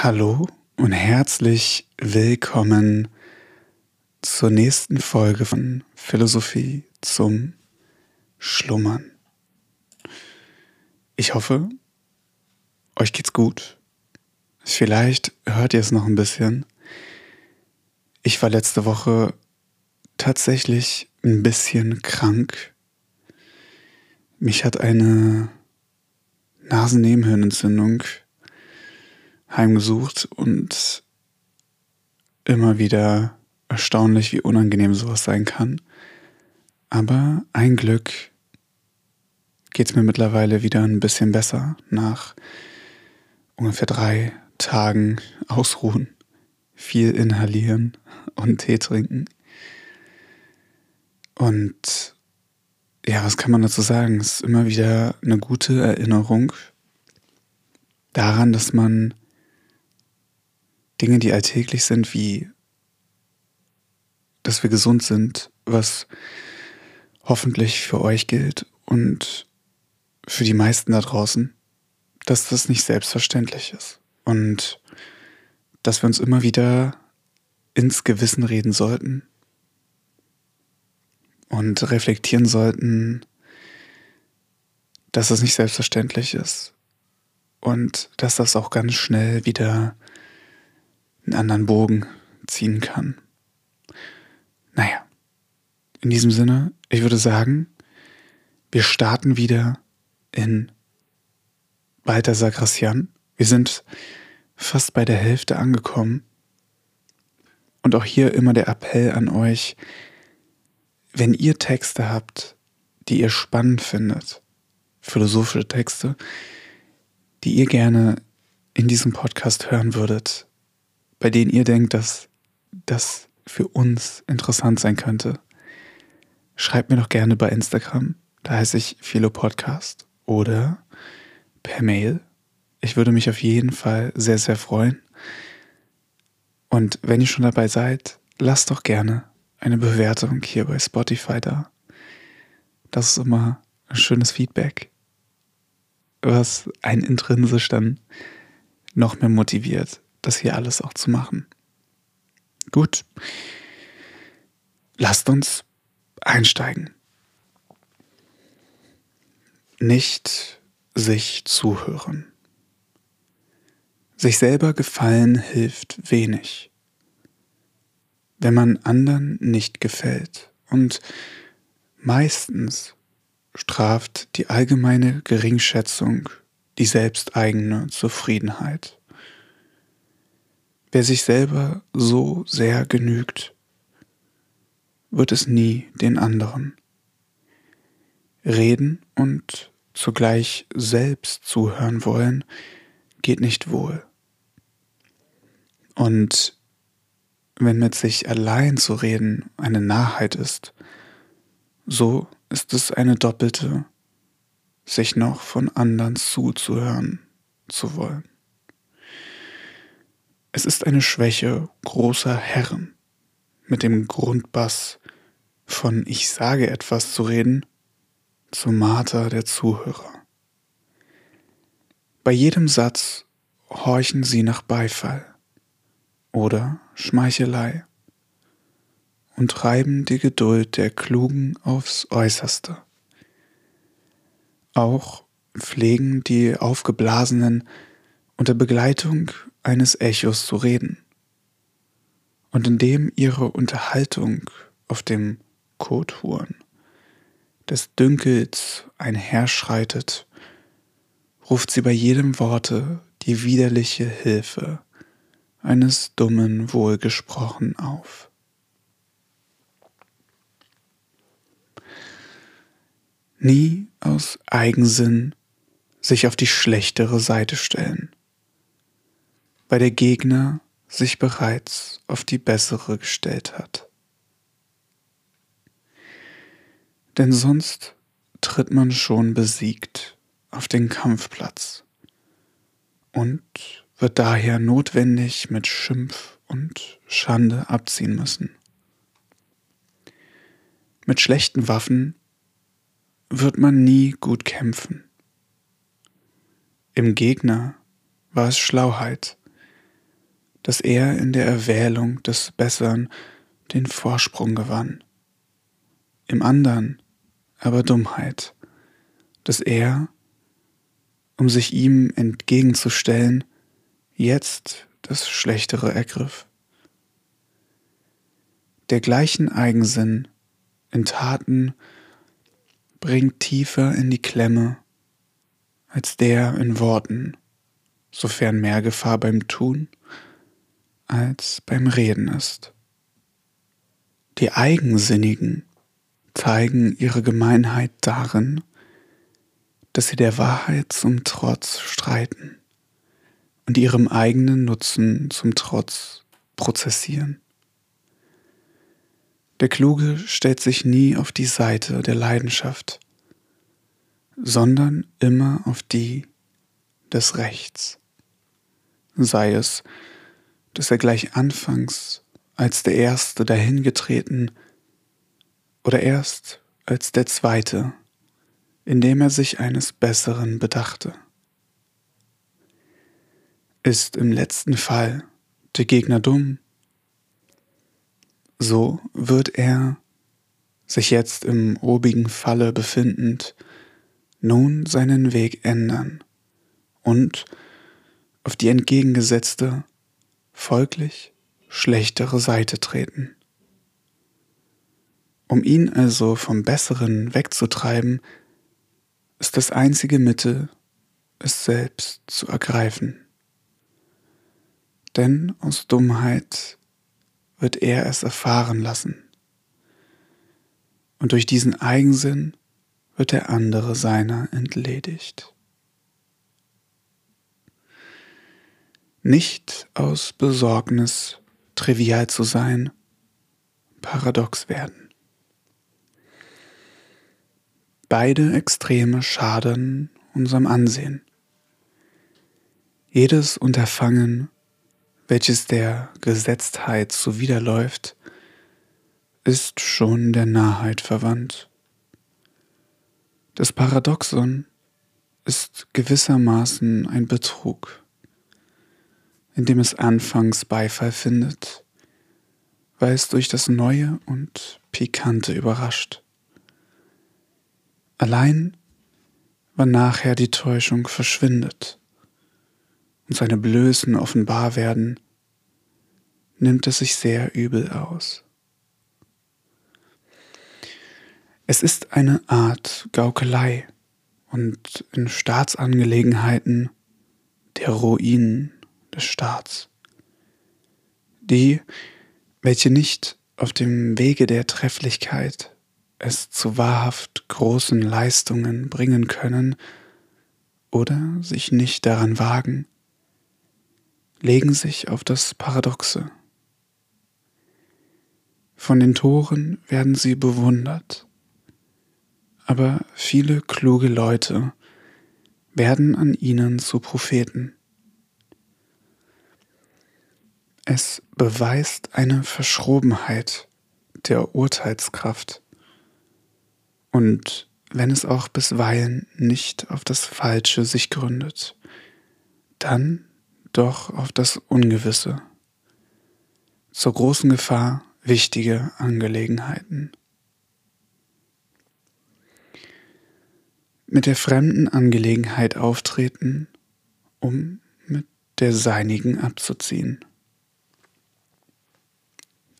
Hallo und herzlich willkommen zur nächsten Folge von Philosophie zum Schlummern. Ich hoffe, euch geht's gut. Vielleicht hört ihr es noch ein bisschen. Ich war letzte Woche tatsächlich ein bisschen krank. Mich hat eine Nasennebenhöhlenentzündung heimgesucht und immer wieder erstaunlich, wie unangenehm sowas sein kann. Aber ein Glück geht es mir mittlerweile wieder ein bisschen besser nach ungefähr drei Tagen Ausruhen, viel inhalieren und Tee trinken. Und ja, was kann man dazu sagen? Es ist immer wieder eine gute Erinnerung daran, dass man Dinge, die alltäglich sind, wie dass wir gesund sind, was hoffentlich für euch gilt und für die meisten da draußen, dass das nicht selbstverständlich ist und dass wir uns immer wieder ins Gewissen reden sollten und reflektieren sollten, dass es nicht selbstverständlich ist und dass das auch ganz schnell wieder einen anderen Bogen ziehen kann. Naja, in diesem Sinne, ich würde sagen, wir starten wieder in Balthasar Gracian. Wir sind fast bei der Hälfte angekommen. Und auch hier immer der Appell an euch, wenn ihr Texte habt, die ihr spannend findet, philosophische Texte, die ihr gerne in diesem Podcast hören würdet, bei denen ihr denkt, dass das für uns interessant sein könnte, schreibt mir doch gerne bei Instagram. Da heiße ich Philo Podcast oder per Mail. Ich würde mich auf jeden Fall sehr, sehr freuen. Und wenn ihr schon dabei seid, lasst doch gerne eine Bewertung hier bei Spotify da. Das ist immer ein schönes Feedback, was einen intrinsisch dann noch mehr motiviert, das hier alles auch zu machen. Gut, lasst uns einsteigen. Nicht sich zuhören. Sich selber gefallen hilft wenig. Wenn man anderen nicht gefällt und meistens straft die allgemeine Geringschätzung die selbsteigene Zufriedenheit. Wer sich selber so sehr genügt, wird es nie den anderen. Reden und zugleich selbst zuhören wollen, geht nicht wohl. Und wenn mit sich allein zu reden eine Narrheit ist, so ist es eine doppelte, sich noch von anderen zuzuhören zu wollen. Es ist eine Schwäche großer Herren, mit dem Grundbass von Ich sage etwas zu reden, zum Marter der Zuhörer. Bei jedem Satz horchen sie nach Beifall oder Schmeichelei und treiben die Geduld der Klugen aufs äußerste. Auch pflegen die Aufgeblasenen unter Begleitung eines Echos zu reden. Und indem ihre Unterhaltung auf dem Kothurn des Dünkels einherschreitet, ruft sie bei jedem Worte die widerliche Hilfe eines dummen Wohlgesprochen auf. Nie aus Eigensinn sich auf die schlechtere Seite stellen weil der Gegner sich bereits auf die bessere gestellt hat. Denn sonst tritt man schon besiegt auf den Kampfplatz und wird daher notwendig mit Schimpf und Schande abziehen müssen. Mit schlechten Waffen wird man nie gut kämpfen. Im Gegner war es Schlauheit, dass er in der Erwählung des Bessern den Vorsprung gewann, im anderen aber Dummheit, dass er, um sich ihm entgegenzustellen, jetzt das Schlechtere ergriff. Der gleichen Eigensinn in Taten bringt tiefer in die Klemme als der in Worten, sofern mehr Gefahr beim Tun als beim Reden ist. Die Eigensinnigen zeigen ihre Gemeinheit darin, dass sie der Wahrheit zum Trotz streiten und ihrem eigenen Nutzen zum Trotz prozessieren. Der Kluge stellt sich nie auf die Seite der Leidenschaft, sondern immer auf die des Rechts. Sei es, dass er gleich anfangs als der Erste dahingetreten oder erst als der Zweite, indem er sich eines Besseren bedachte. Ist im letzten Fall der Gegner dumm, so wird er, sich jetzt im obigen Falle befindend, nun seinen Weg ändern und auf die entgegengesetzte, folglich schlechtere Seite treten. Um ihn also vom Besseren wegzutreiben, ist das einzige Mittel, es selbst zu ergreifen. Denn aus Dummheit wird er es erfahren lassen. Und durch diesen Eigensinn wird der andere seiner entledigt. Nicht aus Besorgnis trivial zu sein, paradox werden. Beide Extreme schaden unserem Ansehen. Jedes Unterfangen, welches der Gesetztheit zuwiderläuft, ist schon der Narrheit verwandt. Das Paradoxon ist gewissermaßen ein Betrug, in dem es anfangs Beifall findet, weil es durch das Neue und Pikante überrascht. Allein, wann nachher die Täuschung verschwindet und seine Blößen offenbar werden, nimmt es sich sehr übel aus. Es ist eine Art Gaukelei und in Staatsangelegenheiten der Ruin des Staats. Die, welche nicht auf dem Wege der Trefflichkeit es zu wahrhaft großen Leistungen bringen können oder sich nicht daran wagen, legen sich auf das Paradoxe. Von den Toren werden sie bewundert aber viele kluge Leute werden an ihnen zu Propheten. Es beweist eine Verschrobenheit der Urteilskraft und wenn es auch bisweilen nicht auf das Falsche sich gründet, dann doch auf das Ungewisse. Zur großen Gefahr wichtige Angelegenheiten. mit der fremden Angelegenheit auftreten, um mit der seinigen abzuziehen.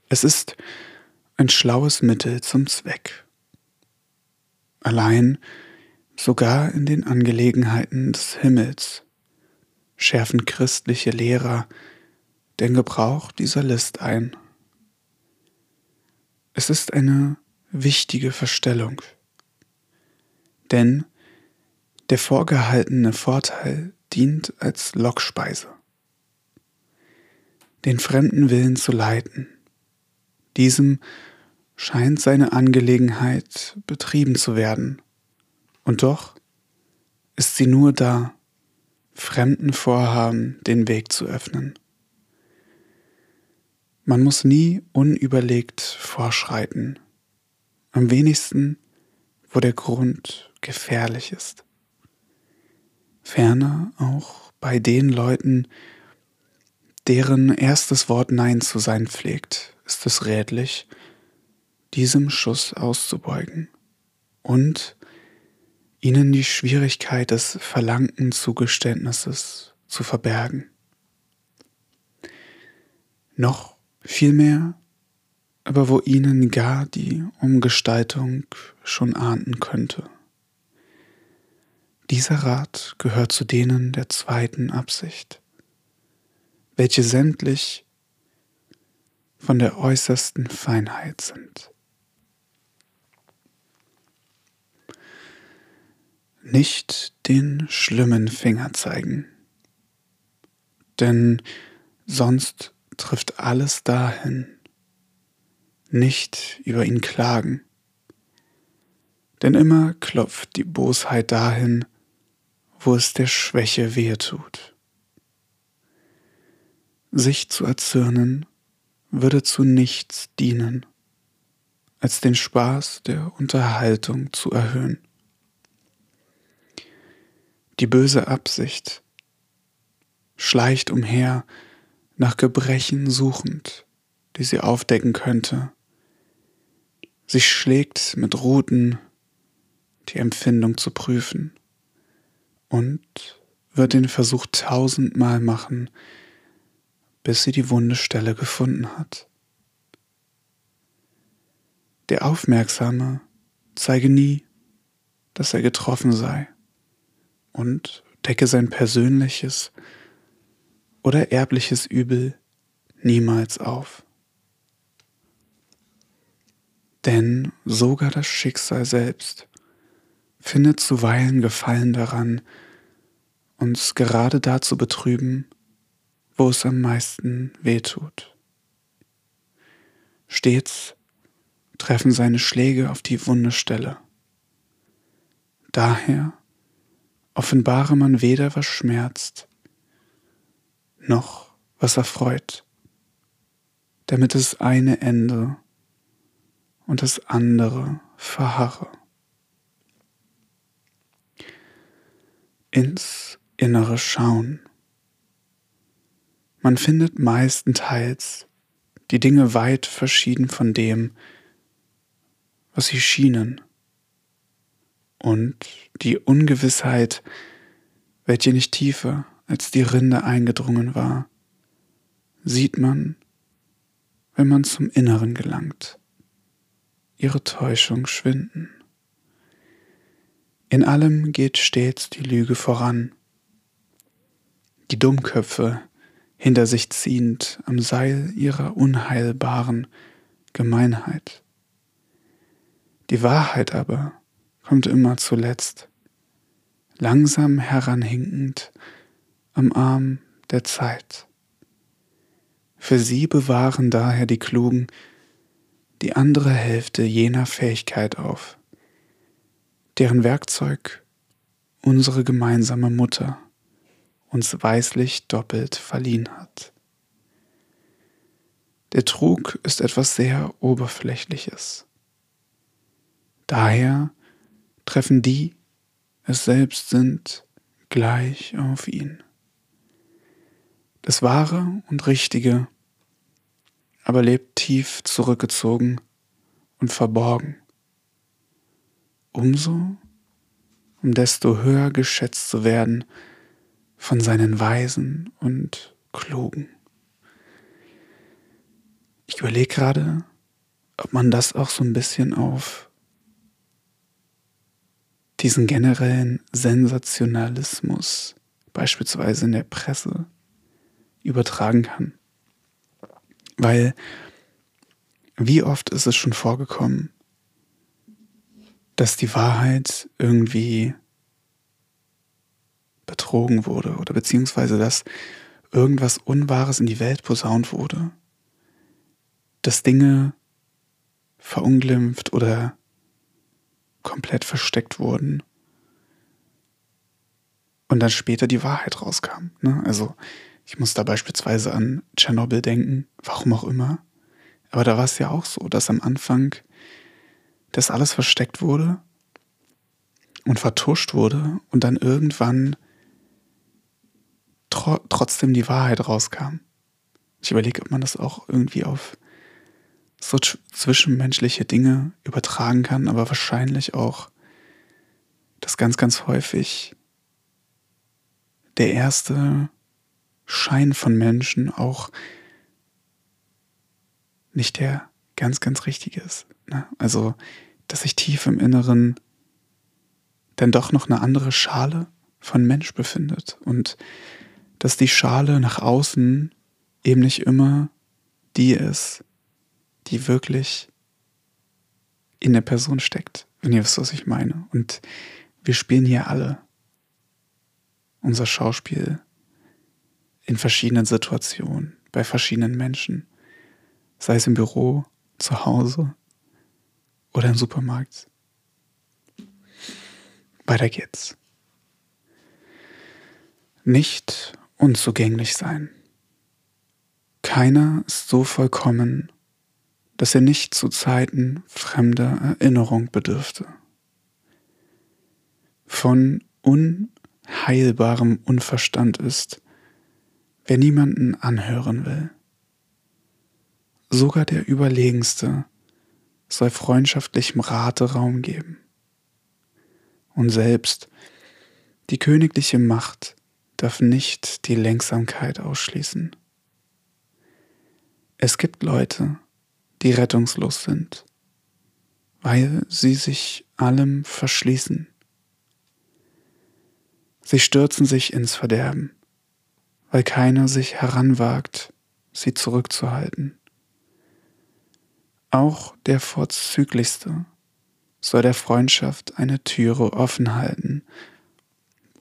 Es ist ein schlaues Mittel zum Zweck. Allein sogar in den Angelegenheiten des Himmels schärfen christliche Lehrer den Gebrauch dieser List ein. Es ist eine wichtige Verstellung, denn der vorgehaltene Vorteil dient als Lockspeise. Den fremden Willen zu leiten. Diesem scheint seine Angelegenheit betrieben zu werden. Und doch ist sie nur da, fremden Vorhaben den Weg zu öffnen. Man muss nie unüberlegt vorschreiten, am wenigsten, wo der Grund gefährlich ist ferner auch bei den Leuten, deren erstes Wort Nein zu sein pflegt, ist es rätlich, diesem Schuss auszubeugen und ihnen die Schwierigkeit des verlangten Zugeständnisses zu verbergen. Noch vielmehr aber wo ihnen gar die Umgestaltung schon ahnden könnte. Dieser Rat gehört zu denen der zweiten Absicht, welche sämtlich von der äußersten Feinheit sind. Nicht den schlimmen Finger zeigen, denn sonst trifft alles dahin, nicht über ihn klagen. Denn immer klopft die Bosheit dahin, wo es der Schwäche wehe tut. Sich zu erzürnen würde zu nichts dienen, als den Spaß der Unterhaltung zu erhöhen. Die böse Absicht schleicht umher, nach Gebrechen suchend, die sie aufdecken könnte, Sie schlägt mit Ruten, die Empfindung zu prüfen und wird den Versuch tausendmal machen, bis sie die wunde Stelle gefunden hat. Der Aufmerksame zeige nie, dass er getroffen sei und decke sein persönliches oder erbliches Übel niemals auf. Denn sogar das Schicksal selbst findet zuweilen Gefallen daran, uns gerade da zu betrüben, wo es am meisten weh tut. Stets treffen seine Schläge auf die wunde Stelle. Daher offenbare man weder was schmerzt, noch was erfreut, damit es eine Ende und das andere verharre. Ins Innere schauen. Man findet meistenteils die Dinge weit verschieden von dem, was sie schienen. Und die Ungewissheit, welche nicht tiefer als die Rinde eingedrungen war, sieht man, wenn man zum Inneren gelangt ihre Täuschung schwinden. In allem geht stets die Lüge voran. Die Dummköpfe hinter sich ziehend am Seil ihrer unheilbaren Gemeinheit. Die Wahrheit aber kommt immer zuletzt, langsam heranhinkend am Arm der Zeit. Für sie bewahren daher die Klugen die andere Hälfte jener Fähigkeit auf, deren Werkzeug unsere gemeinsame Mutter uns weislich doppelt verliehen hat. Der Trug ist etwas sehr Oberflächliches. Daher treffen die es selbst sind gleich auf ihn. Das Wahre und Richtige aber lebt tief zurückgezogen und verborgen. Umso, um desto höher geschätzt zu werden von seinen Weisen und Klugen. Ich überlege gerade, ob man das auch so ein bisschen auf diesen generellen Sensationalismus, beispielsweise in der Presse, übertragen kann. Weil wie oft ist es schon vorgekommen, dass die Wahrheit irgendwie betrogen wurde oder beziehungsweise dass irgendwas Unwahres in die Welt posaunt wurde, dass Dinge verunglimpft oder komplett versteckt wurden und dann später die Wahrheit rauskam. Ne? Also ich muss da beispielsweise an Tschernobyl denken, warum auch immer. Aber da war es ja auch so, dass am Anfang das alles versteckt wurde und vertuscht wurde und dann irgendwann tro trotzdem die Wahrheit rauskam. Ich überlege, ob man das auch irgendwie auf so zwischenmenschliche Dinge übertragen kann, aber wahrscheinlich auch, dass ganz, ganz häufig der erste Schein von Menschen auch nicht der ganz, ganz richtige ist. Ne? Also, dass sich tief im Inneren dann doch noch eine andere Schale von Mensch befindet und dass die Schale nach außen eben nicht immer die ist, die wirklich in der Person steckt, wenn ihr wisst, was ich meine. Und wir spielen hier alle unser Schauspiel in verschiedenen Situationen, bei verschiedenen Menschen, sei es im Büro, zu Hause oder im Supermarkt. Weiter geht's. Nicht unzugänglich sein. Keiner ist so vollkommen, dass er nicht zu Zeiten fremder Erinnerung bedürfte. Von unheilbarem Unverstand ist, wer niemanden anhören will. Sogar der Überlegenste soll freundschaftlichem Rate Raum geben. Und selbst die königliche Macht darf nicht die Lenksamkeit ausschließen. Es gibt Leute, die rettungslos sind, weil sie sich allem verschließen. Sie stürzen sich ins Verderben, weil keiner sich heranwagt, sie zurückzuhalten. Auch der Vorzüglichste soll der Freundschaft eine Türe offen halten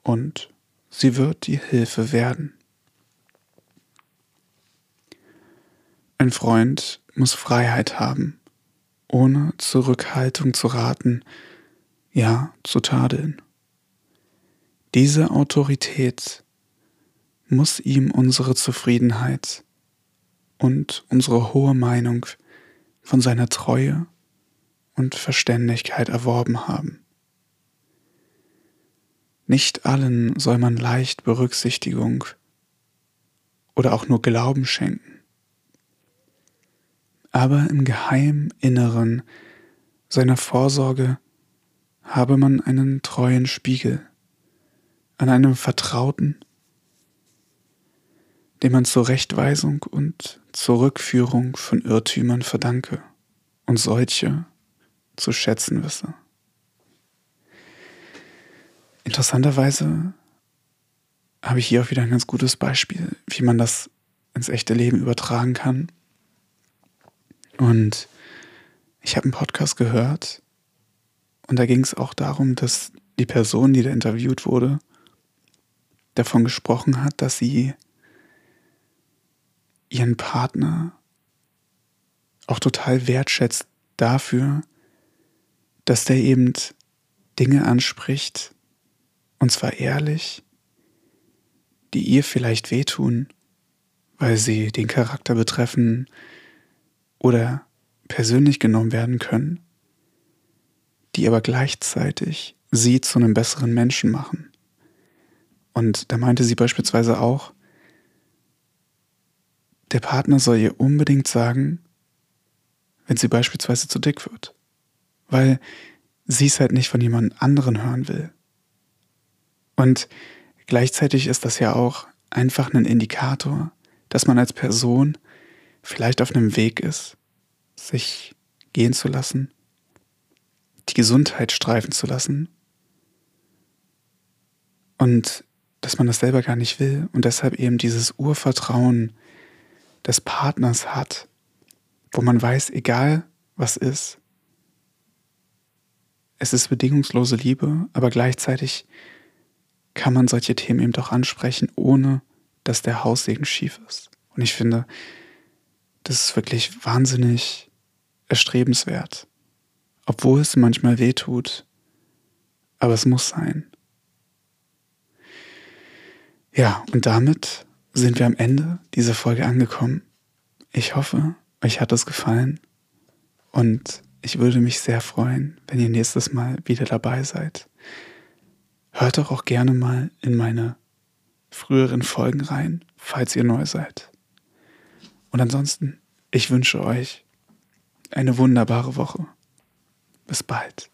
und sie wird die Hilfe werden. Ein Freund muss Freiheit haben, ohne Zurückhaltung zu raten, ja zu tadeln. Diese Autorität muss ihm unsere Zufriedenheit und unsere hohe Meinung von seiner Treue und Verständigkeit erworben haben. Nicht allen soll man leicht Berücksichtigung oder auch nur Glauben schenken. Aber im geheimen Inneren seiner Vorsorge habe man einen treuen Spiegel an einem Vertrauten, dem man zur Rechtweisung und zur Rückführung von Irrtümern verdanke und solche zu schätzen wisse. Interessanterweise habe ich hier auch wieder ein ganz gutes Beispiel, wie man das ins echte Leben übertragen kann. Und ich habe einen Podcast gehört und da ging es auch darum, dass die Person, die da interviewt wurde, davon gesprochen hat, dass sie ihren Partner auch total wertschätzt dafür, dass der eben Dinge anspricht, und zwar ehrlich, die ihr vielleicht wehtun, weil sie den Charakter betreffen oder persönlich genommen werden können, die aber gleichzeitig sie zu einem besseren Menschen machen. Und da meinte sie beispielsweise auch, der Partner soll ihr unbedingt sagen, wenn sie beispielsweise zu dick wird weil sie es halt nicht von jemand anderen hören will. Und gleichzeitig ist das ja auch einfach ein Indikator, dass man als Person vielleicht auf einem Weg ist, sich gehen zu lassen, die Gesundheit streifen zu lassen und dass man das selber gar nicht will und deshalb eben dieses Urvertrauen des Partners hat, wo man weiß, egal was ist, es ist bedingungslose Liebe, aber gleichzeitig kann man solche Themen eben doch ansprechen, ohne dass der Haussegen schief ist. Und ich finde, das ist wirklich wahnsinnig erstrebenswert. Obwohl es manchmal weh tut, aber es muss sein. Ja, und damit sind wir am Ende dieser Folge angekommen. Ich hoffe, euch hat es gefallen und ich würde mich sehr freuen, wenn ihr nächstes Mal wieder dabei seid. Hört doch auch gerne mal in meine früheren Folgen rein, falls ihr neu seid. Und ansonsten, ich wünsche euch eine wunderbare Woche. Bis bald.